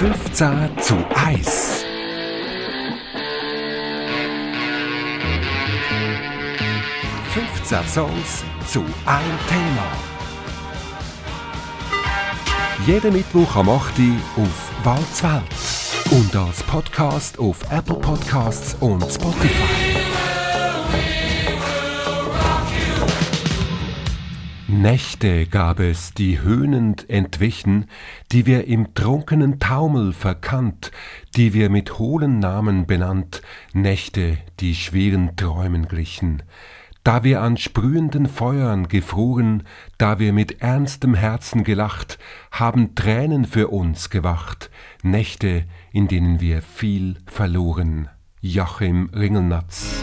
15 zu 1. Songs zu einem Thema. Jeden Mittwoch am 8. Uhr auf Walzwelt und als Podcast auf Apple Podcasts und Spotify. Nächte gab es, die höhnend entwichen, die wir im trunkenen Taumel verkannt, die wir mit hohlen Namen benannt, Nächte, die schweren Träumen glichen. Da wir an sprühenden Feuern gefroren, da wir mit ernstem Herzen gelacht, haben Tränen für uns gewacht, Nächte, in denen wir viel verloren. Joachim Ringelnatz.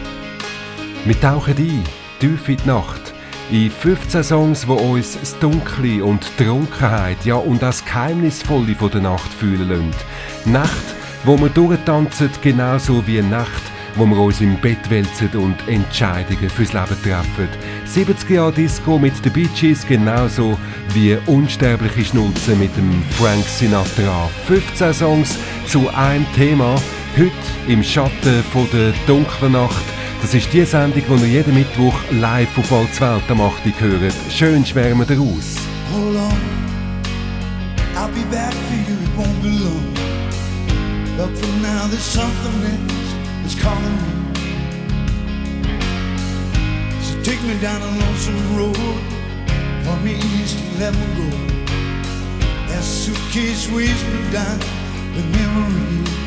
Tief in die Nacht, in 15 Songs, wo uns das Dunkle und die Trunkenheit, ja und das Geheimnisvolle von der Nacht fühlen lassen. Nacht, wo wir durchtanzen, genauso wie Nacht, wo wir uns im Bett wälzen und Entscheidungen fürs Leben treffen. 70 Jahre Disco mit den Bee Gees, genauso wie unsterbliche Schnulzen mit dem Frank Sinatra. 15 Songs zu einem Thema, heute im Schatten von der dunklen Nacht das ist die Sendung, die ihr jeden Mittwoch live auf Walzwelt am 8. hört. Schön schwärmen daraus. Hold on, I'll be back for you, it won't be long. But for now there's something else that's calling me. So take me down a lonesome road, point me east and let me go. That suitcase weighs me down with memories.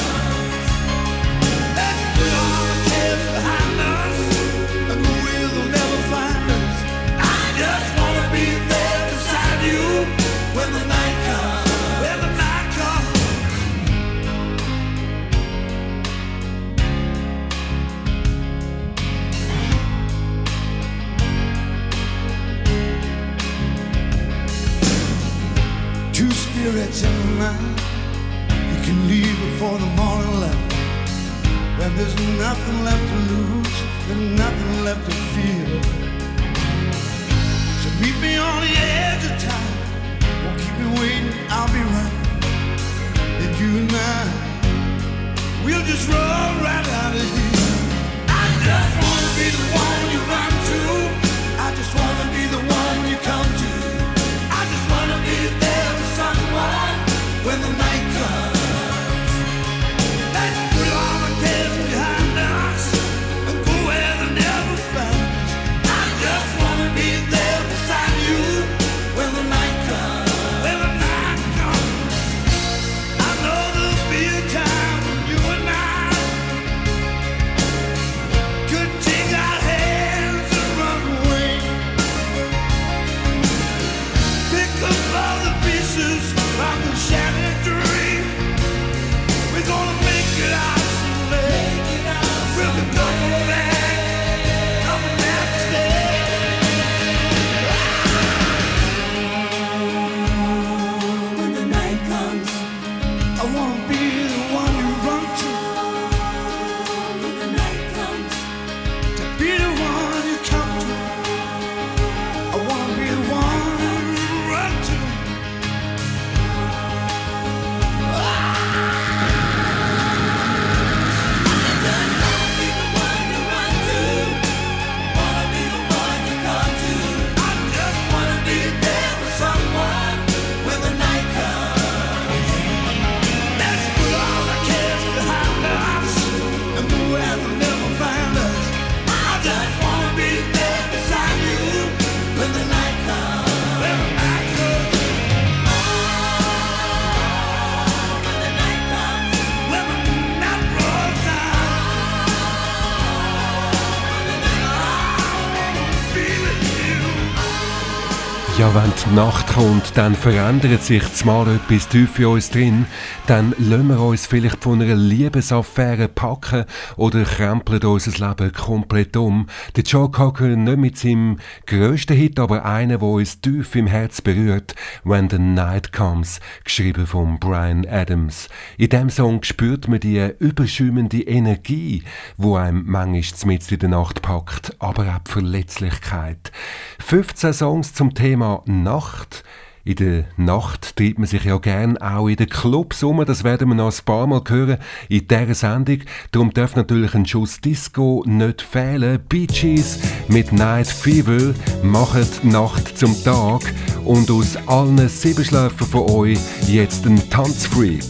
die Nacht kommt, dann verändert sich zumal etwas tief in uns drin. Dann lassen wir uns vielleicht von einer Liebesaffäre packen oder krempeln unser Leben komplett um. Der Joe Cocker nicht mit seinem grössten Hit, aber einer, der uns tief im Herz berührt, When the Night Comes, geschrieben von Brian Adams. In dem Song spürt man die überschäumende Energie, wo einem manchmal mit in der Nacht packt, aber auch die Verletzlichkeit. 15 Songs zum Thema Nacht. In der Nacht treibt man sich ja gern auch in den Clubs um. Das werden wir noch ein paar Mal hören in dieser Sendung. Darum darf natürlich ein Schuss Disco nicht fehlen. Bee Gees mit Night Fever machen die Nacht zum Tag. Und aus allen Siebenschläfern von euch jetzt ein Tanzfreak.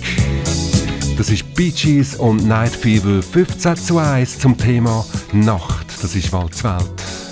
Das ist Bee Gees und Night Fever 15 zu 1 zum Thema Nacht. Das ist Walzwelt.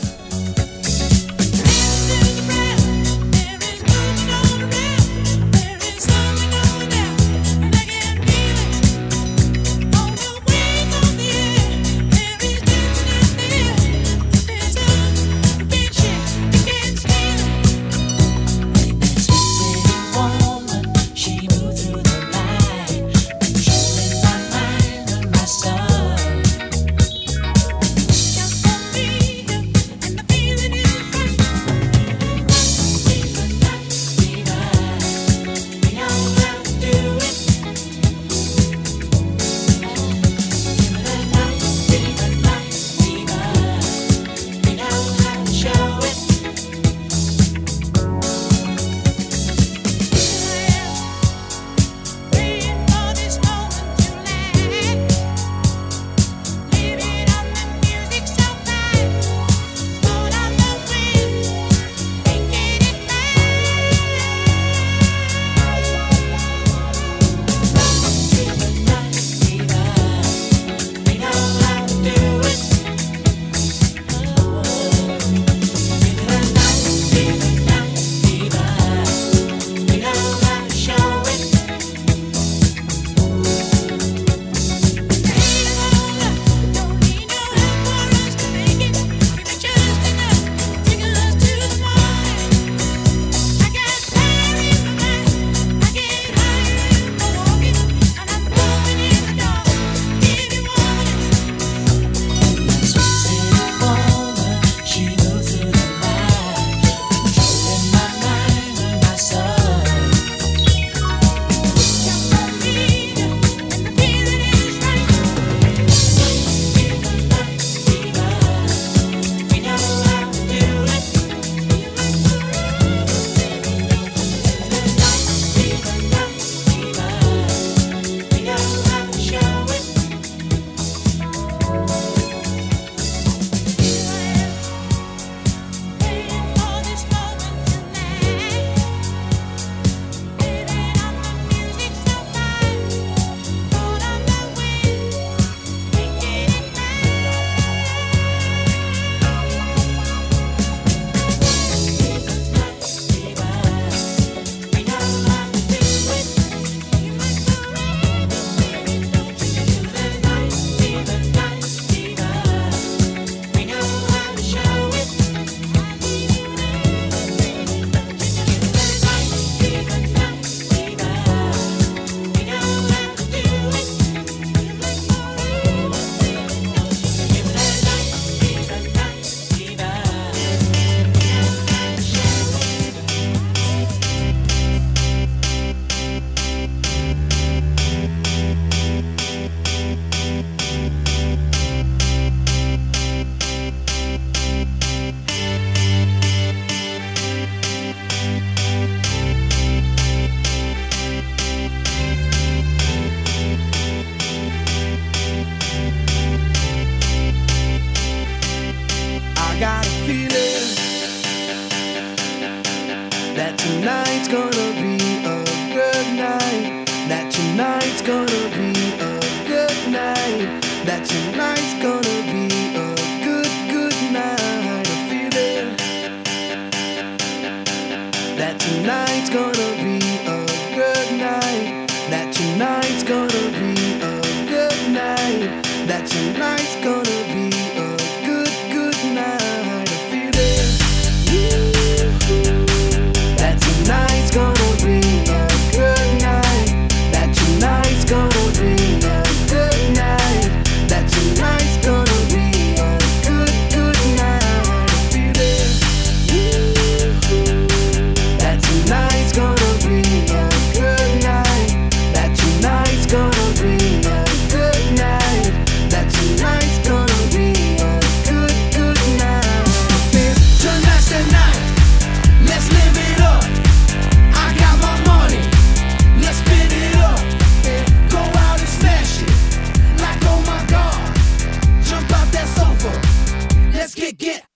get.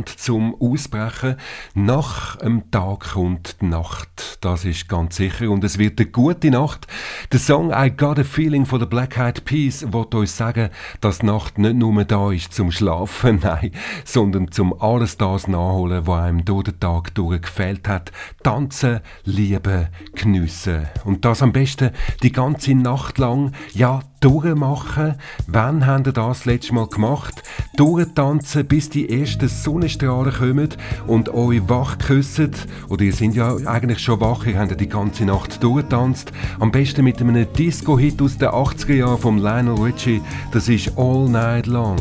Land zum Ausbrechen. Nach dem Tag kommt die Nacht, das ist ganz sicher. Und es wird eine gute Nacht. Der Song I Got a Feeling von the Black Eyed Peas wird euch sagen, dass die Nacht nicht nur da ist zum Schlafen, nein, sondern zum alles das nachholen, was einem durch den Tag gefällt hat. Tanzen, lieben, geniessen. Und das am besten die ganze Nacht lang, ja, durchmachen. Wann habt ihr das letztes Mal gemacht? Durchtanzen, bis die ersten Sonnenstrahlen kommen und euch wach küssen. Oder ihr seid ja eigentlich schon wach, ihr habt ja die ganze Nacht durchgetanzt. Am besten mit einem Disco-Hit aus den 80er Jahren von Lionel Richie. Das ist All Night Long.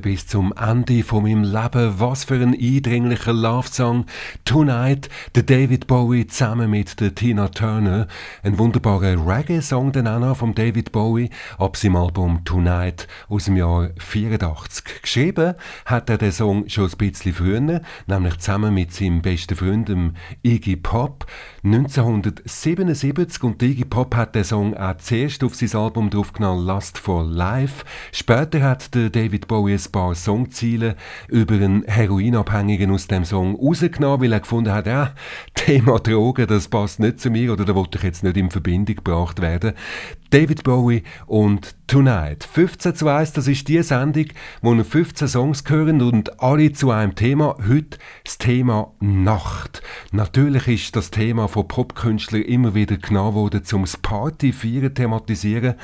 Bis zum Ende von meinem Leben. Was für ein eindringlicher Love-Song. Tonight, der David Bowie zusammen mit der Tina Turner. Ein wunderbarer Reggae-Song dann auch noch vom David Bowie ab seinem Album Tonight aus dem Jahr 84. Geschrieben hat er den Song schon ein bisschen früher, nämlich zusammen mit seinem besten Freund Iggy Pop. 1977 und Iggy Pop hat den Song auch zuerst auf sein Album draufgenommen Lust for Life. Später hat der David Bowie ein paar Songziele über einen Heroinabhängigen aus dem Song rausgenommen, weil er gefunden hat, ja, Thema Drogen, das passt nicht zu mir oder da wollte ich jetzt nicht in Verbindung gebracht werden. David Bowie und Tonight. 15 zu 1, das ist die Sendung, wo wir 15 Songs hören und alle zu einem Thema. Heute das Thema Nacht. Natürlich ist das Thema von Popkünstlern immer wieder genommen worden, zum Party feiern thematisieren.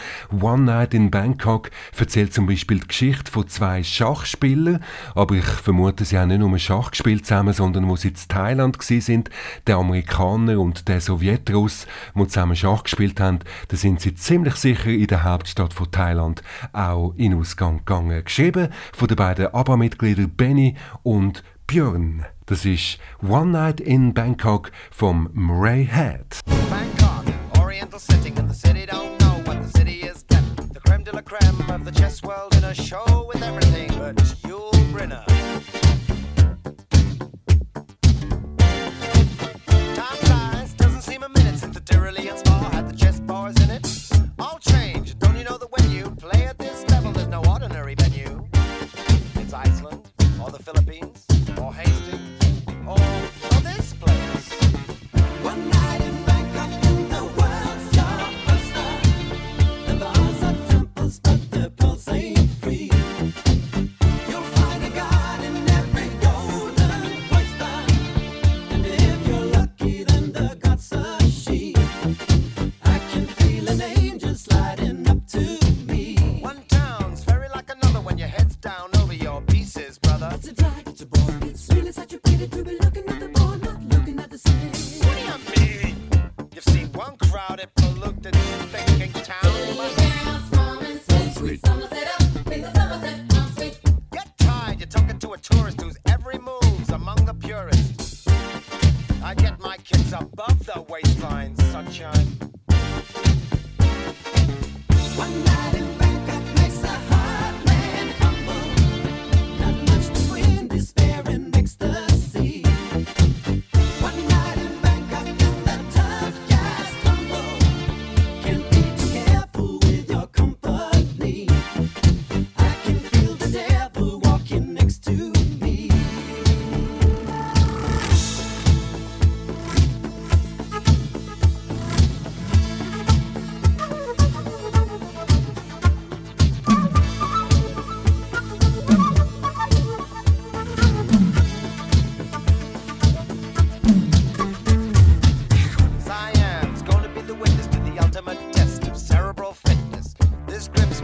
One Night in Bangkok erzählt zum Beispiel die Geschichte von zwei Schachspielern, aber ich vermute, sie haben nicht nur Schach gespielt zusammen, sondern wo sie in Thailand sind, der Amerikaner und der Sowjetruss, die zusammen Schach gespielt haben, da sind sie ziemlich sicher in der Hauptstadt von Thailand auch in Ausgang gegangen. Geschrieben von den beiden ABBA-Mitgliedern Benny und Björn. Das ist One Night in Bangkok vom Murray Head. Bangkok, oriental setting, and the city don't know what the city is getting. The creme de la creme of the chess world in a show with everything but Yul Brynner. Time flies, doesn't seem a minute since the Tyrolean spa had the chess bars in it. All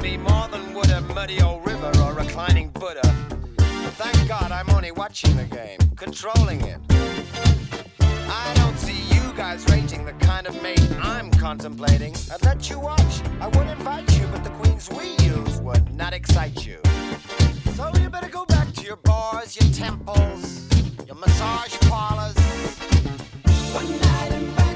me more than would a muddy old river or reclining Buddha. But Thank God I'm only watching the game, controlling it. I don't see you guys rating the kind of mate I'm contemplating. I'd let you watch, I would invite you, but the queens we use would not excite you. So you better go back to your bars, your temples, your massage parlors. One night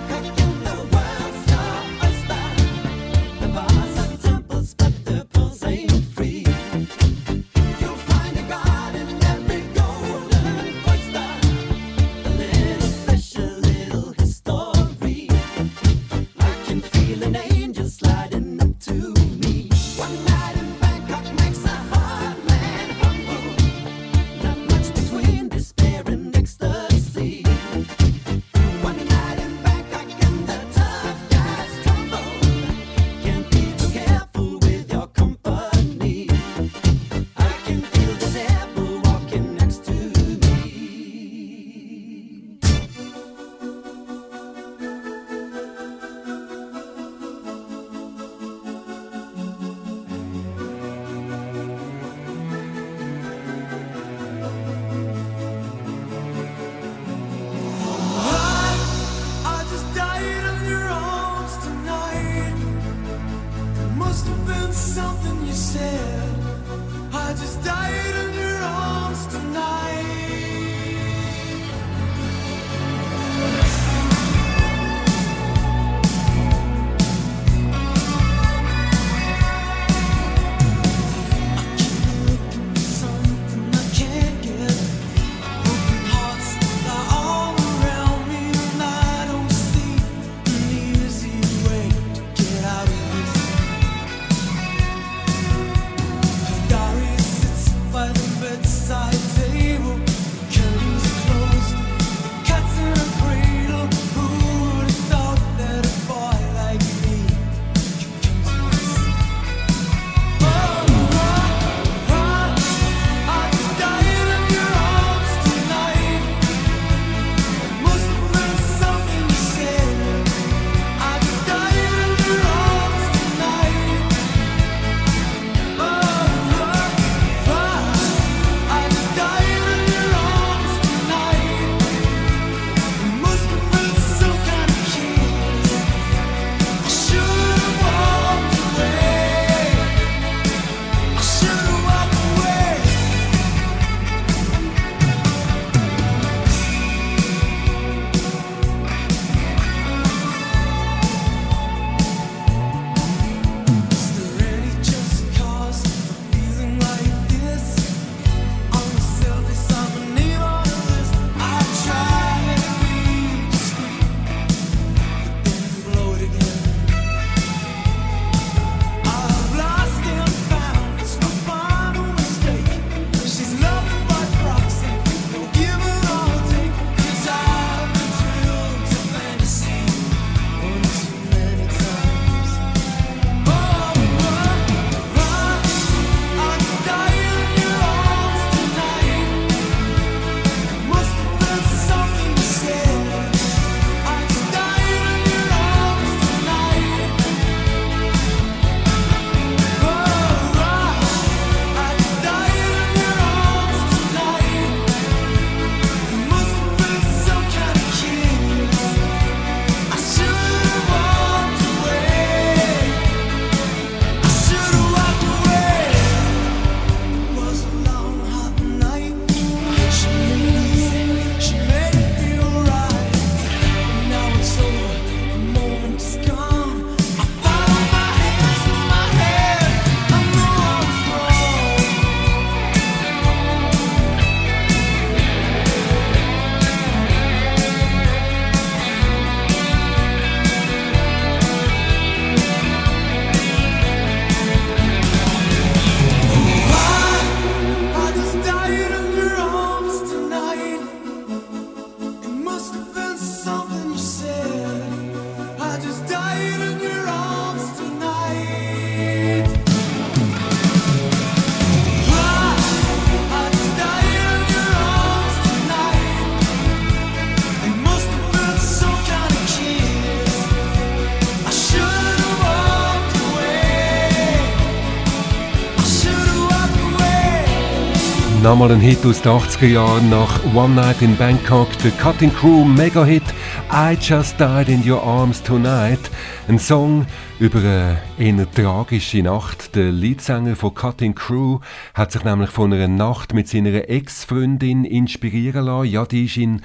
Nochmal ein Hit aus den 80er Jahren nach One Night in Bangkok, der Cutting Crew Mega-Hit I Just Died in Your Arms Tonight. Ein Song über eine tragische Nacht. Der Leadsänger von Cutting Crew hat sich nämlich von einer Nacht mit seiner Ex-Freundin inspirieren lassen. Ja, die ist ihn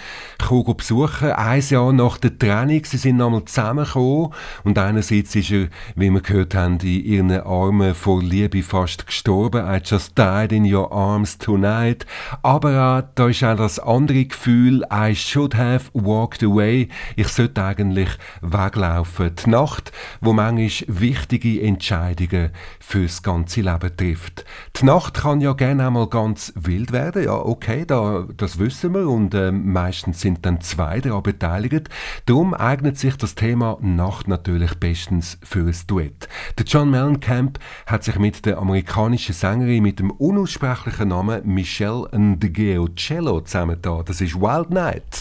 besuchen, ein Jahr nach der Trennung. Sie sind nochmal zusammengekommen und einerseits ist er, wie wir gehört haben, in ihren Armen vor Liebe fast gestorben. I just died in your arms tonight. Aber auch, da ist auch das andere Gefühl, I should have walked away. Ich sollte eigentlich weglaufen. Die Nacht wo manchmal wichtige Entscheidungen fürs ganze Leben trifft. Die Nacht kann ja gerne einmal ganz wild werden. Ja, okay, da, das wissen wir und äh, meistens sind dann zwei daran beteiligt. Darum eignet sich das Thema Nacht natürlich bestens für ein Duett. Der John Mellencamp hat sich mit der amerikanischen Sängerin mit dem unaussprechlichen Namen Michelle Ndegeocello zusammengetan. Das ist Wild Night.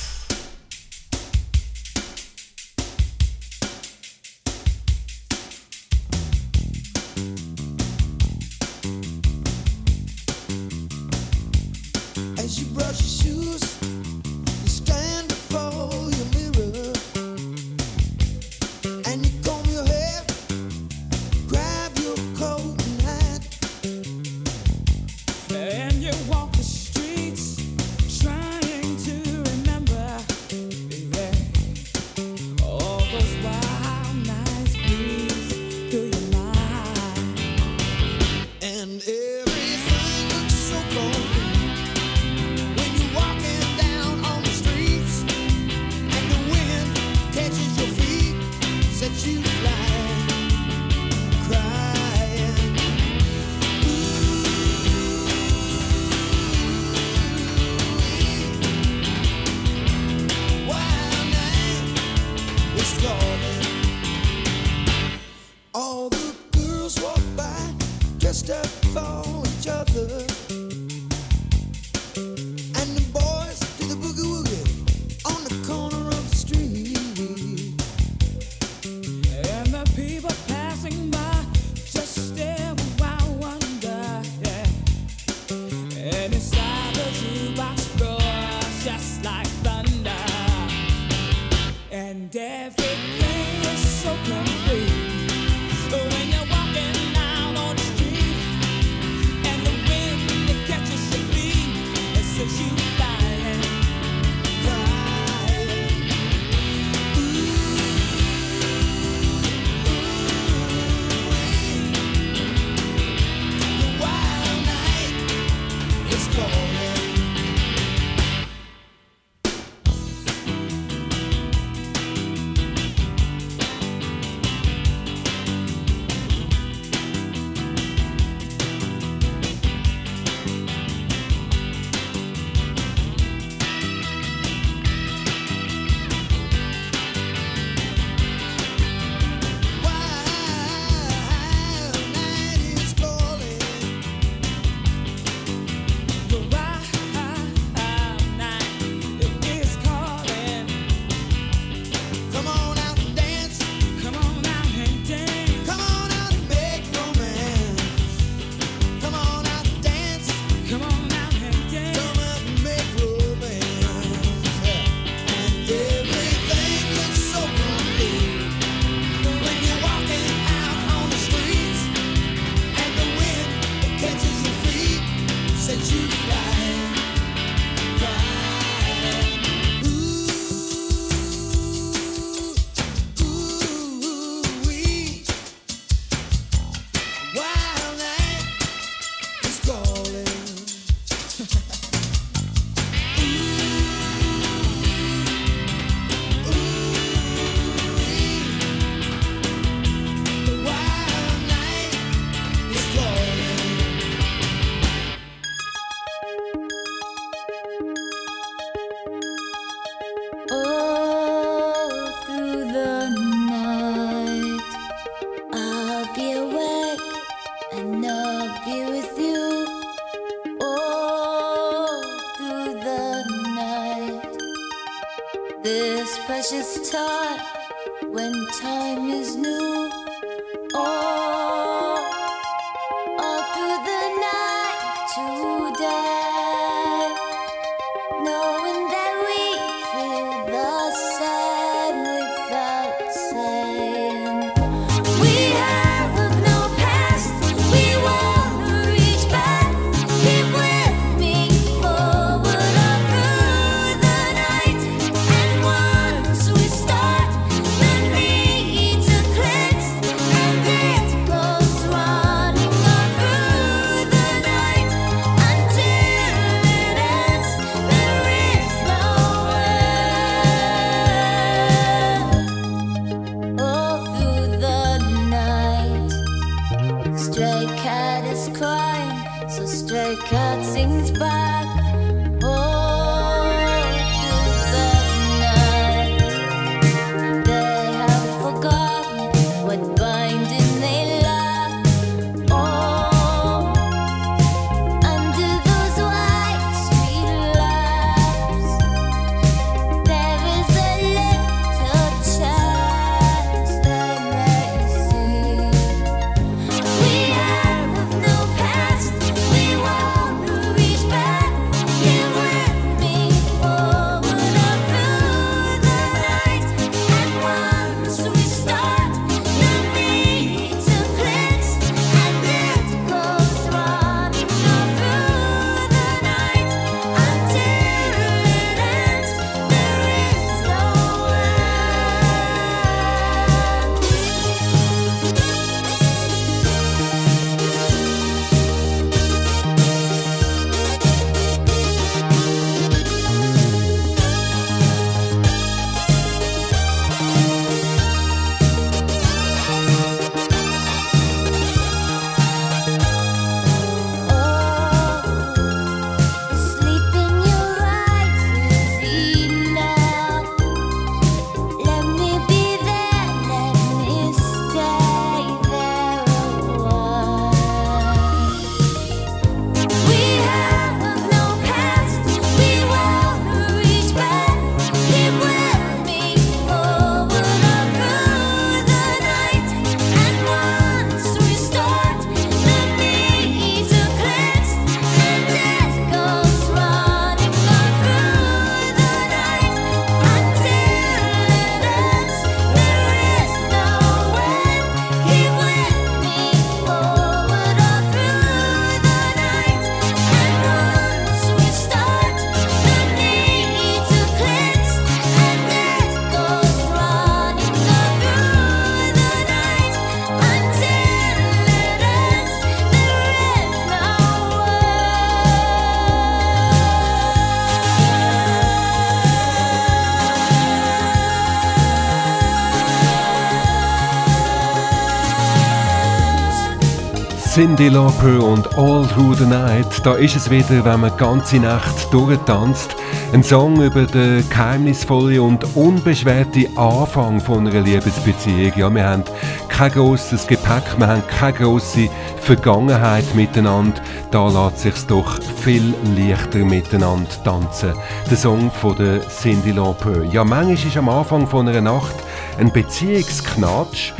Cindy Lauper und All Through the Night. Da ist es wieder, wenn man die ganze Nacht durchtanzt. Ein Song über den geheimnisvollen und unbeschwerten Anfang von einer Liebesbeziehung. Ja, wir haben kein grosses Gepäck, wir haben keine grosse Vergangenheit miteinander. Da lässt sich doch viel leichter miteinander tanzen. Der Song von der Cindy Lauper. Ja, manchmal ist am Anfang von einer Nacht ein Beziehungsknatsch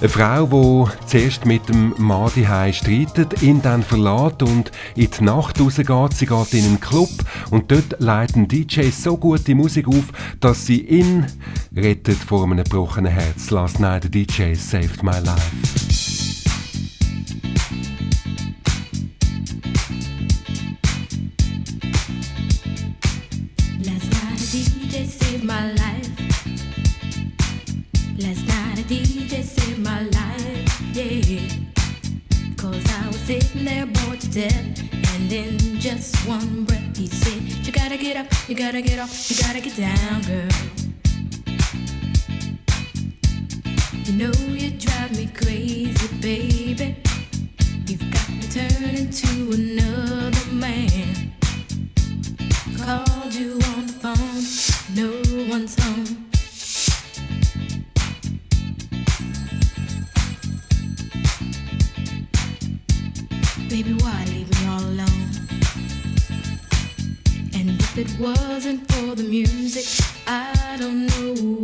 eine Frau, die zuerst mit dem Mann streitet, ihn dann verlässt und in die Nacht rausgeht. Sie geht in einen Club und dort leiten DJs so gute Musik auf, dass sie ihn rettet vor einem gebrochenen Herz. Last Night the DJ saved my life. Gotta get off, you gotta get down, girl. You know you drive me crazy, baby. You've got me turning to another man. Called you on the phone, no one's home. It wasn't for the music, I don't know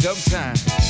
Dub time.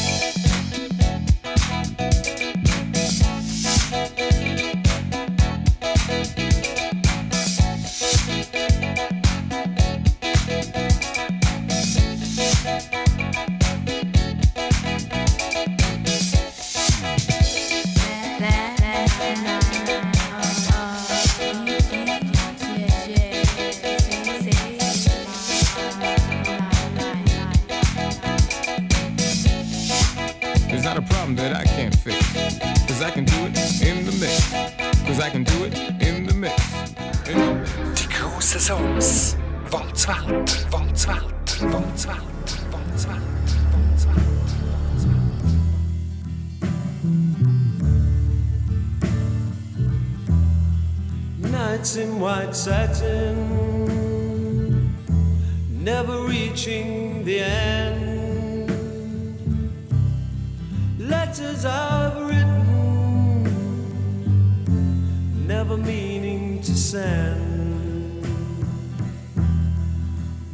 Never meaning to send.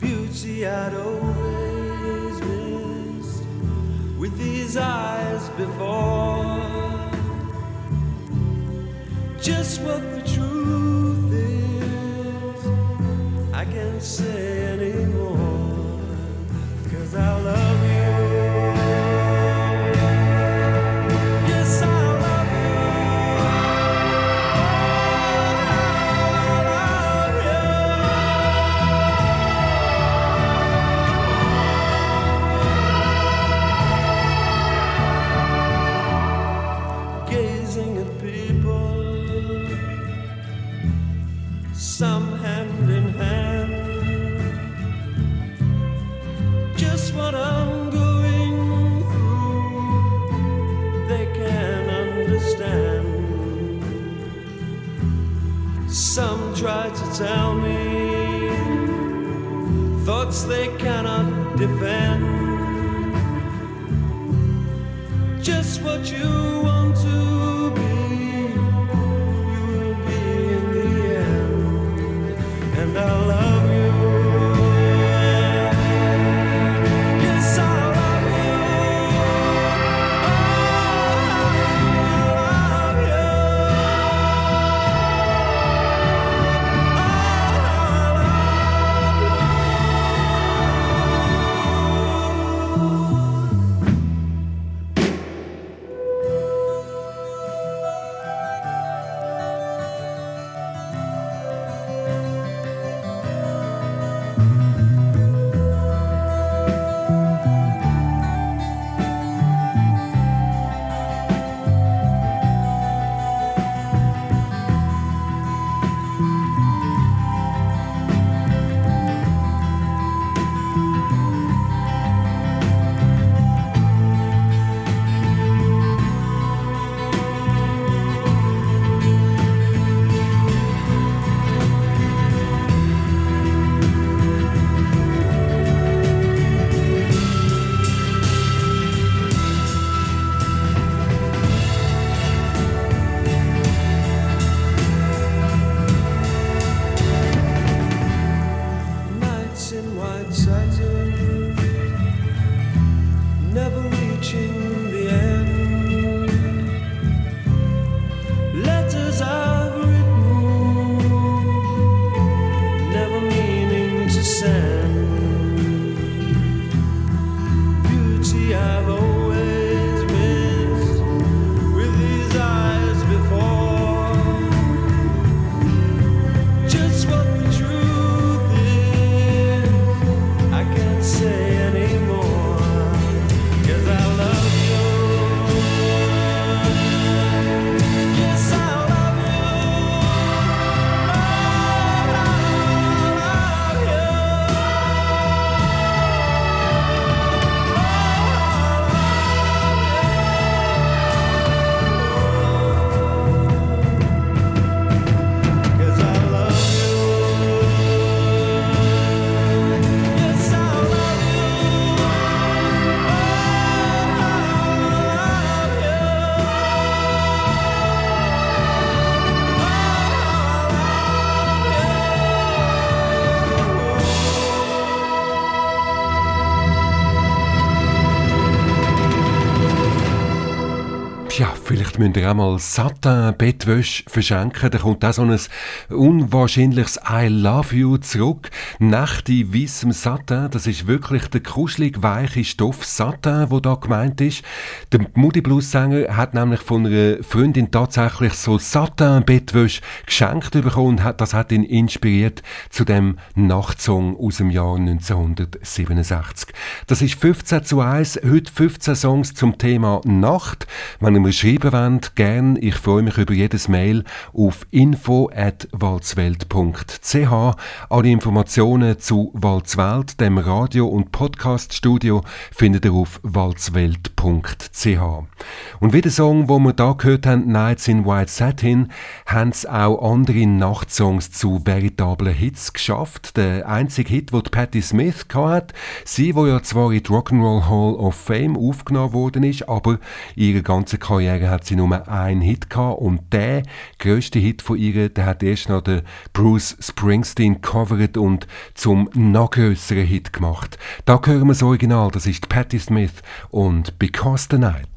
Beauty I'd always missed with these eyes before just what you vielleicht müsst ihr auch mal Satin-Bettwäsche verschenken. Da kommt auch so ein unwahrscheinliches I love you zurück. Nächte weißem Satin, das ist wirklich der kuschelig weiche Stoff Satin, wo da gemeint ist. Der Moody Blues Sänger hat nämlich von einer Freundin tatsächlich so Satin-Bettwäsche geschenkt bekommen und das hat ihn inspiriert zu dem Nachtsong aus dem Jahr 1967. Das ist 15 zu 1, heute 15 Songs zum Thema Nacht. Wenn ihr mir schreiben wollt, gern. Ich freue mich über jedes Mail auf info.walzwelt.ch. Alle Informationen zu Walzwelt, dem Radio- und Podcaststudio, findet ihr auf walzwelt.ch. Und wie der Song, wo wir da gehört haben, Nights in White Satin, haben es auch andere Nachtsongs zu veritablen Hits geschafft. Der einzige Hit, den Patti Smith hatte, sie, wo ja zwar in die Rock'n'Roll Hall of Fame aufgenommen worden ist, aber ihre ganze Karriere hat sie nur einen Hit gehabt und der größte Hit von ihr, der hat erst noch der Bruce Springsteen covered und zum noch größeren Hit gemacht. Da hören wir das Original, das ist Patti Smith und Because the Night.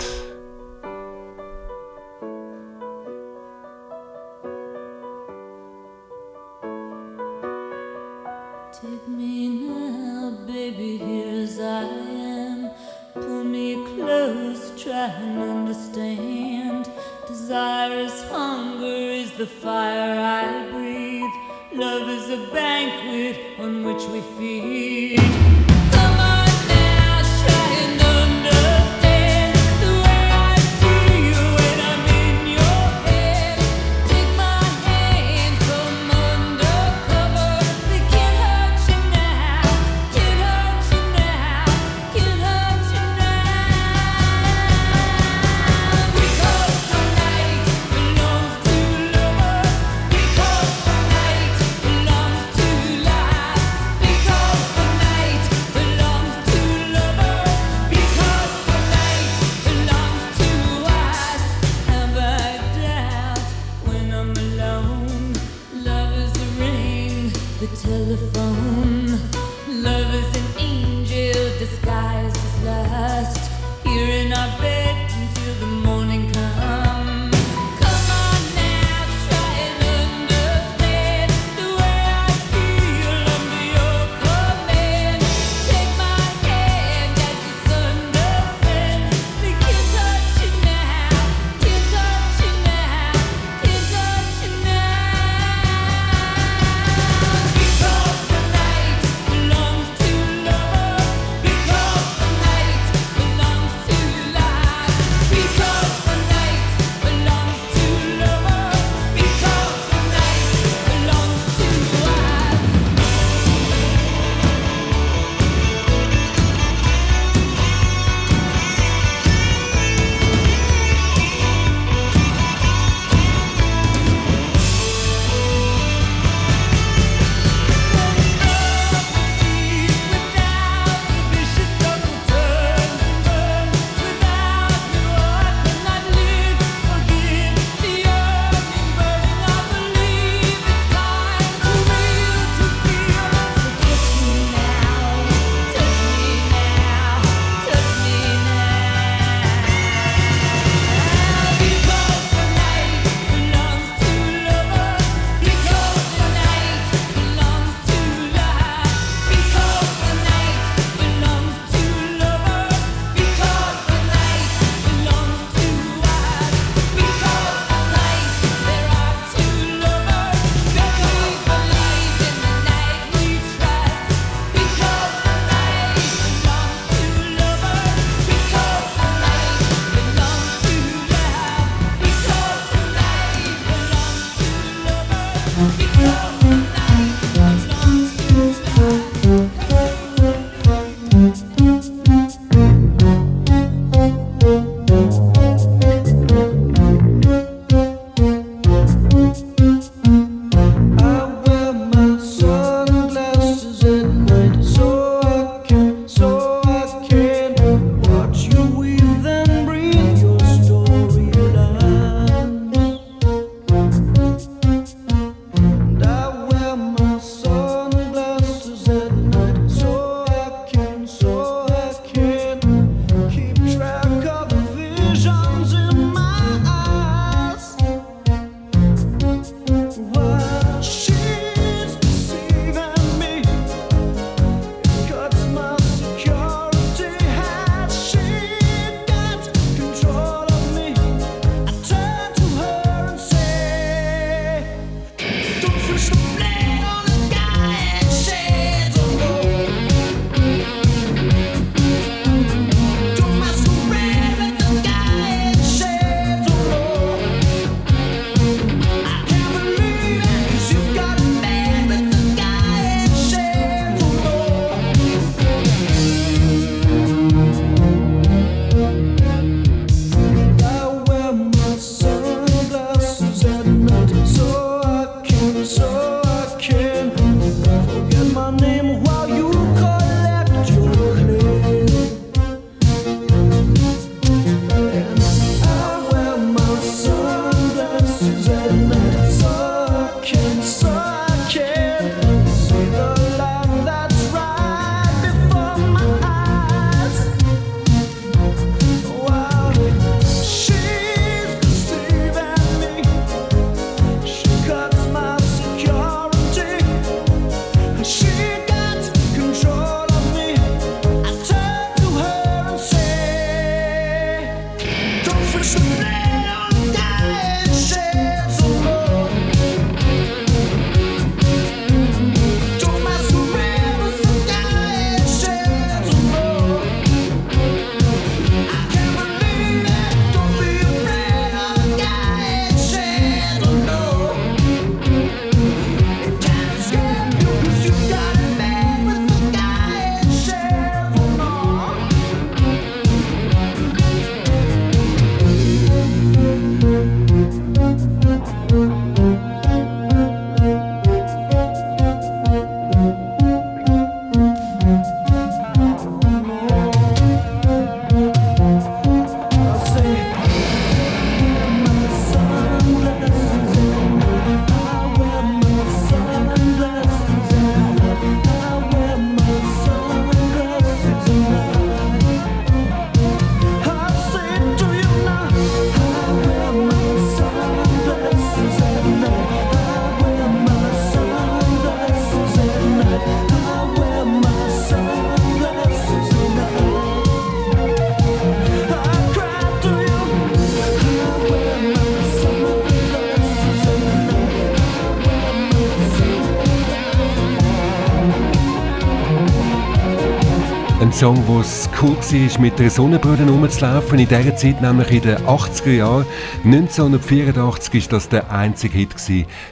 Desire is hunger, is the fire I breathe. Love is a we feel Song, wo es cool war, mit der Sonnenbrille rumzulaufen. In dieser Zeit, nämlich in den 80er Jahren. 1984 war das der einzige Hit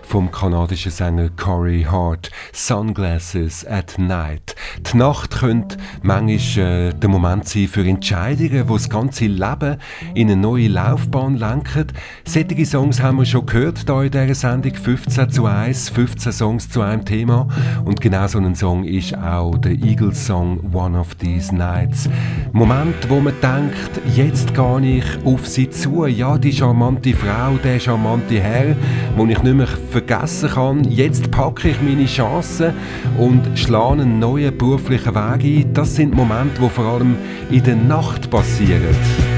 vom kanadischen Sänger Corey Hart. Sunglasses at Night. Die Nacht könnte manchmal äh, der Moment sein für Entscheidungen, die das ganze Leben in eine neue Laufbahn lenken. Sättige Songs haben wir schon gehört hier in dieser Sendung. 15 zu 1, 15 Songs zu einem Thema. Und genau so ein Song ist auch der Eagles-Song One of These Nights. Moment, wo man denkt, jetzt gehe ich auf sie zu. Ja, die charmante Frau, der charmante Herr, den ich nicht mehr vergessen kann. Jetzt packe ich meine Chancen und schlage einen neuen beruflichen Weg ein. Das sind Momente, die vor allem in der Nacht passieren.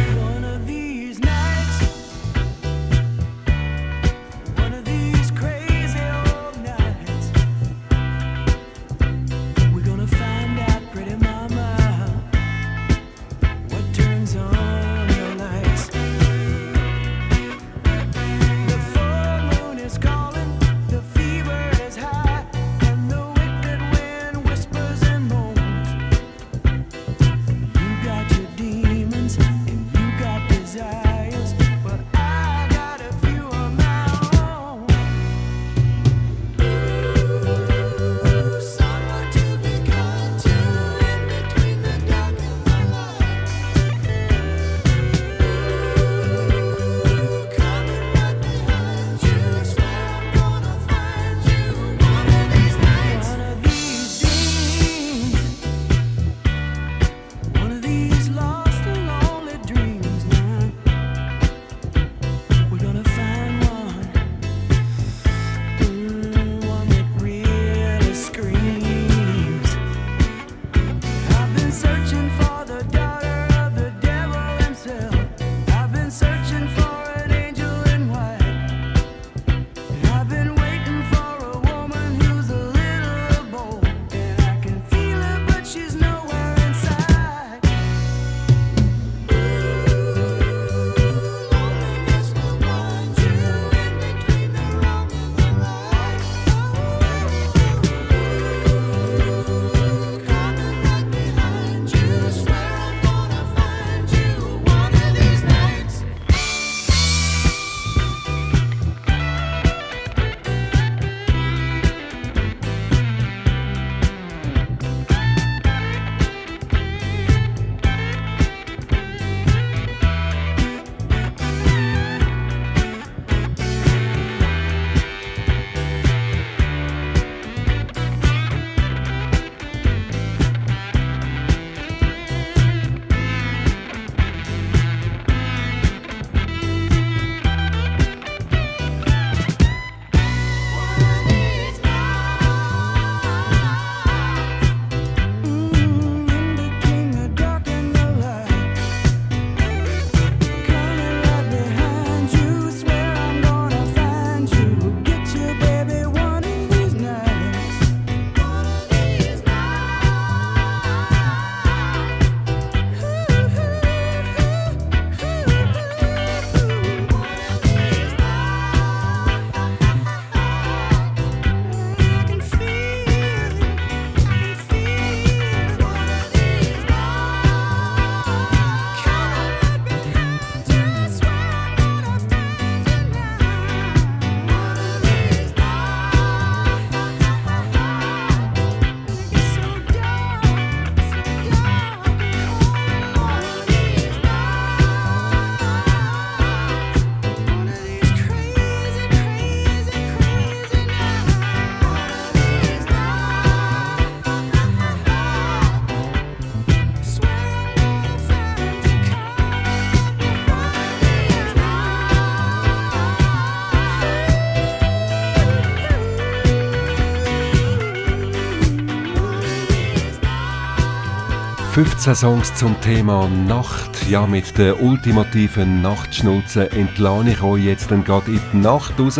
15 Songs zum Thema Nacht. Ja, mit der ultimativen Nachtschnulze entlade ich euch jetzt dann gerade in die Nacht raus.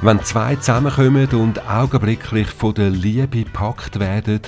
Wenn zwei zusammenkommen und augenblicklich von der Liebe gepackt werden,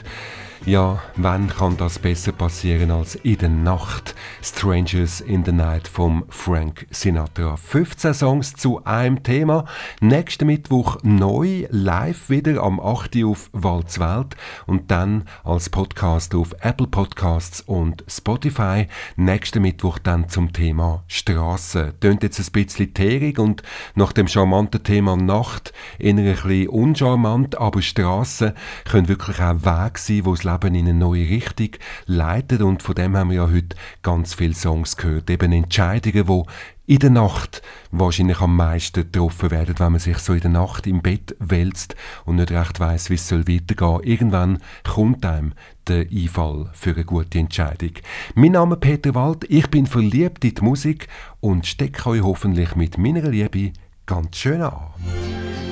ja, wann kann das besser passieren als in der Nacht? Strangers in the Night vom Frank Sinatra. 15 Songs zu einem Thema. Nächsten Mittwoch neu, live wieder am 8. Uhr auf Walzwelt und dann als Podcast auf Apple Podcasts und Spotify. Nächsten Mittwoch dann zum Thema Straße. Tönt jetzt ein bisschen terig und nach dem charmanten Thema Nacht eher ein bisschen uncharmant, aber Straße können wirklich auch Wege sein, wo es Leben in eine neue Richtung leitet und von dem haben wir ja heute ganz viele Songs gehört. Eben Entscheidungen, die in der Nacht wahrscheinlich am meisten getroffen werden, wenn man sich so in der Nacht im Bett wälzt und nicht recht weiß, wie es soll weitergehen. Irgendwann kommt einem der Einfall für eine gute Entscheidung. Mein Name ist Peter Wald, ich bin verliebt in die Musik und stecke euch hoffentlich mit meiner Liebe ganz schön an.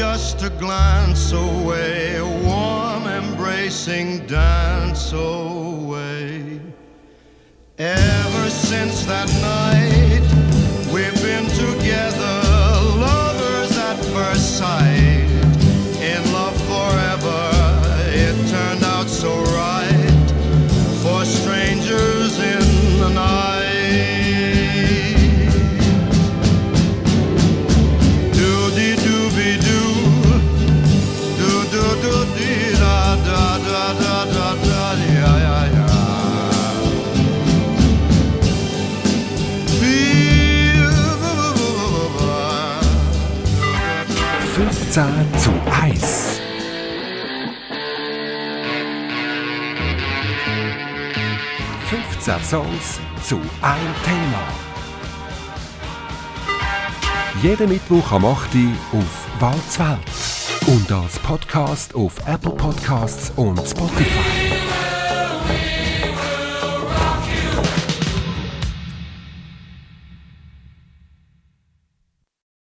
Just a glance away, a warm embracing dance away. Ever since that night, we've been together, lovers at first sight, 100 Songs zu einem Thema. Jeden Mittwoch am 8. Auf Walzwelt. Und als Podcast auf Apple Podcasts und Spotify.